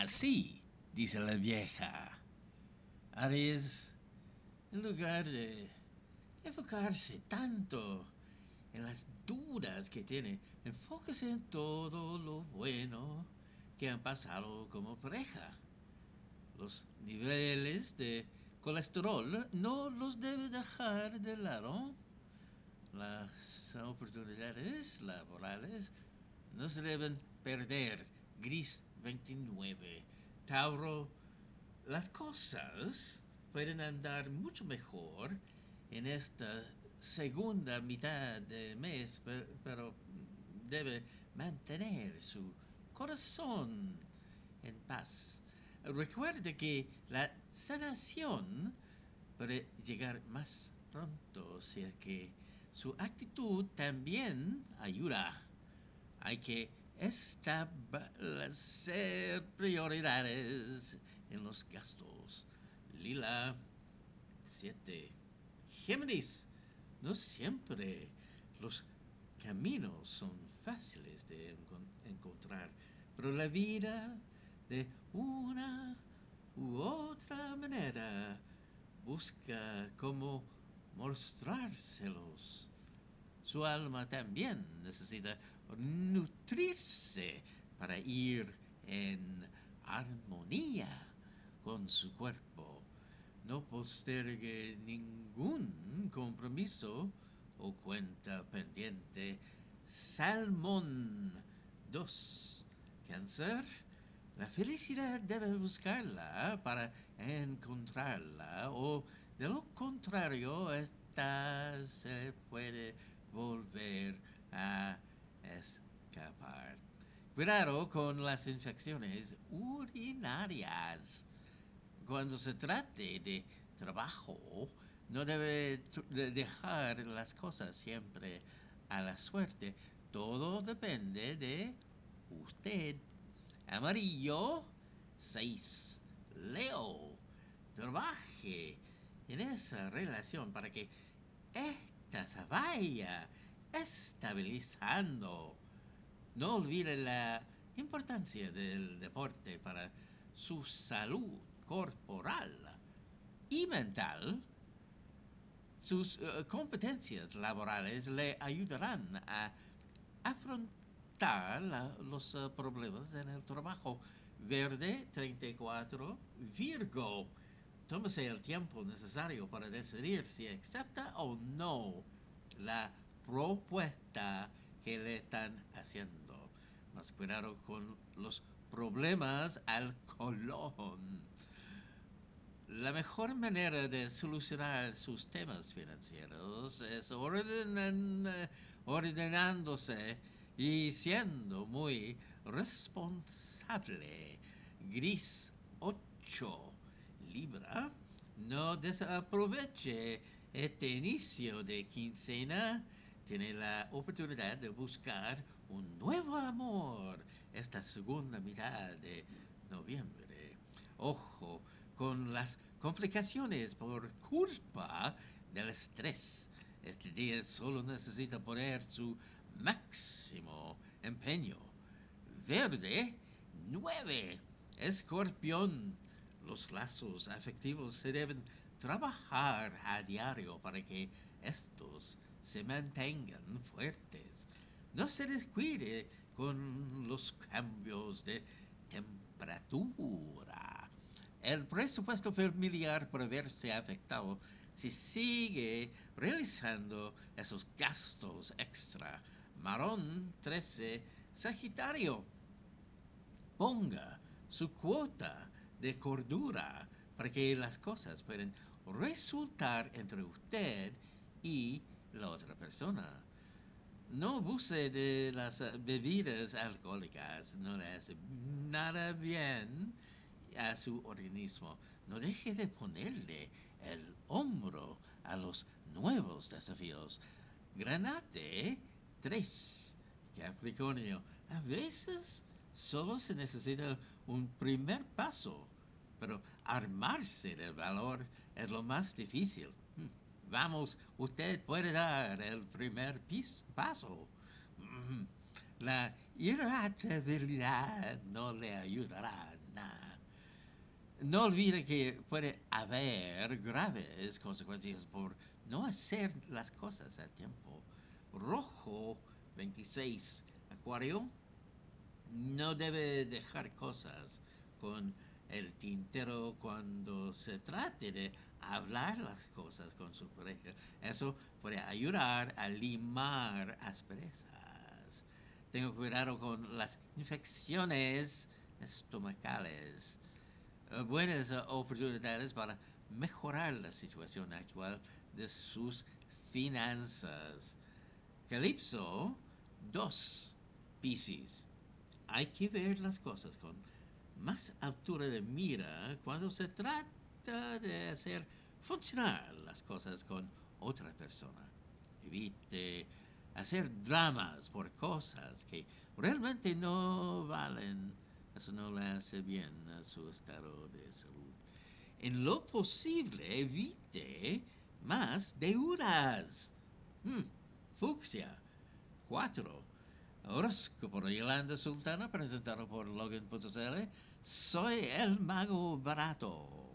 Así, dice la vieja. Aries, en lugar de enfocarse tanto en las dudas que tiene, enfóquese en todo lo bueno que han pasado como pareja. Los niveles de colesterol no los debe dejar de lado. Las oportunidades laborales no se deben perder. Gris 29. Tauro, las cosas pueden andar mucho mejor en esta segunda mitad de mes, pero debe mantener su corazón en paz. Recuerde que la sanación puede llegar más pronto, si es que su actitud también ayuda. Hay que establecer prioridades en los gastos. Lila 7. Géminis, no siempre los caminos son fáciles de encontrar, pero la vida de una u otra manera busca cómo mostrárselos. Su alma también necesita nutrirse para ir en armonía con su cuerpo. No postergue ningún compromiso o cuenta pendiente. Salmón 2. Cáncer. La felicidad debe buscarla para encontrarla o de lo contrario esta se puede volver a escapar. Cuidado con las infecciones urinarias. Cuando se trate de trabajo, no debe dejar las cosas siempre a la suerte. Todo depende de usted. Amarillo 6. Leo, trabaje en esa relación para que esta se vaya estabilizando. No olvide la importancia del deporte para su salud corporal y mental. Sus eh, competencias laborales le ayudarán a afrontar los eh, problemas en el trabajo. Verde 34 Virgo. Tómese el tiempo necesario para decidir si acepta o no la propuesta que le están haciendo. Más cuidado con los problemas al colon. La mejor manera de solucionar sus temas financieros es ordenándose y siendo muy responsable. Gris 8 Libra, no desaproveche este inicio de quincena tiene la oportunidad de buscar un nuevo amor esta segunda mitad de noviembre. Ojo con las complicaciones por culpa del estrés. Este día solo necesita poner su máximo empeño. Verde 9. Escorpión. Los lazos afectivos se deben trabajar a diario para que estos se mantengan fuertes. No se descuide con los cambios de temperatura. El presupuesto familiar puede verse afectado si sigue realizando esos gastos extra. Marón 13, Sagitario. Ponga su cuota de cordura para que las cosas puedan resultar entre usted y la otra persona. No abuse de las bebidas alcohólicas, no le hace nada bien a su organismo. No deje de ponerle el hombro a los nuevos desafíos. Granate 3. Capricornio. A veces solo se necesita un primer paso, pero armarse del valor es lo más difícil. Vamos, usted puede dar el primer paso. Mm, la irritabilidad no le ayudará nada. No olvide que puede haber graves consecuencias por no hacer las cosas a tiempo. Rojo 26, Acuario, no debe dejar cosas con el tintero cuando se trate de hablar las cosas con su pareja. Eso puede ayudar a limar asperezas. Tengo cuidado con las infecciones estomacales. Eh, buenas oportunidades para mejorar la situación actual de sus finanzas. Calipso 2, Piscis. Hay que ver las cosas con más altura de mira cuando se trata de hacer funcionar las cosas con otra persona. Evite hacer dramas por cosas que realmente no valen. Eso no le hace bien a su estado de salud. En lo posible, evite más deudas. Hmm, fucsia. 4. Horóscopo de Yolanda Sultana, presentado por Logan.cl. Soy el mago barato.